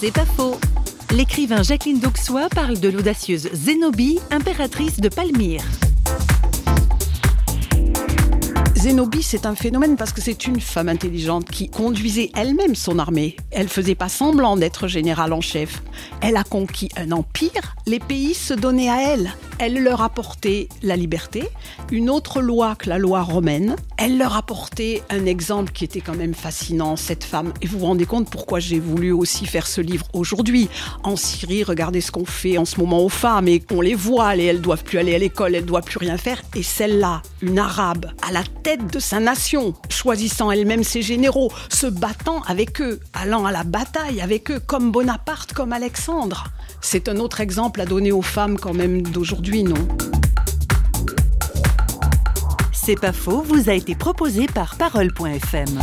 C'est pas faux. L'écrivain Jacqueline Dauxois parle de l'audacieuse Zénobie, impératrice de Palmyre. Zénobie, c'est un phénomène parce que c'est une femme intelligente qui conduisait elle-même son armée. Elle faisait pas semblant d'être générale en chef. Elle a conquis un empire, les pays se donnaient à elle. Elle leur apportait la liberté, une autre loi que la loi romaine. Elle leur apportait un exemple qui était quand même fascinant, cette femme. Et vous vous rendez compte pourquoi j'ai voulu aussi faire ce livre aujourd'hui. En Syrie, regardez ce qu'on fait en ce moment aux femmes et on les voit, et elles doivent plus aller à l'école, elles doivent plus rien faire. Et celle-là, une arabe, à la tête de sa nation, choisissant elle-même ses généraux, se battant avec eux, allant à la bataille avec eux, comme Bonaparte, comme Alexandre. C'est un autre exemple à donner aux femmes quand même d'aujourd'hui, non? C'est pas faux, vous a été proposé par Parole.fm.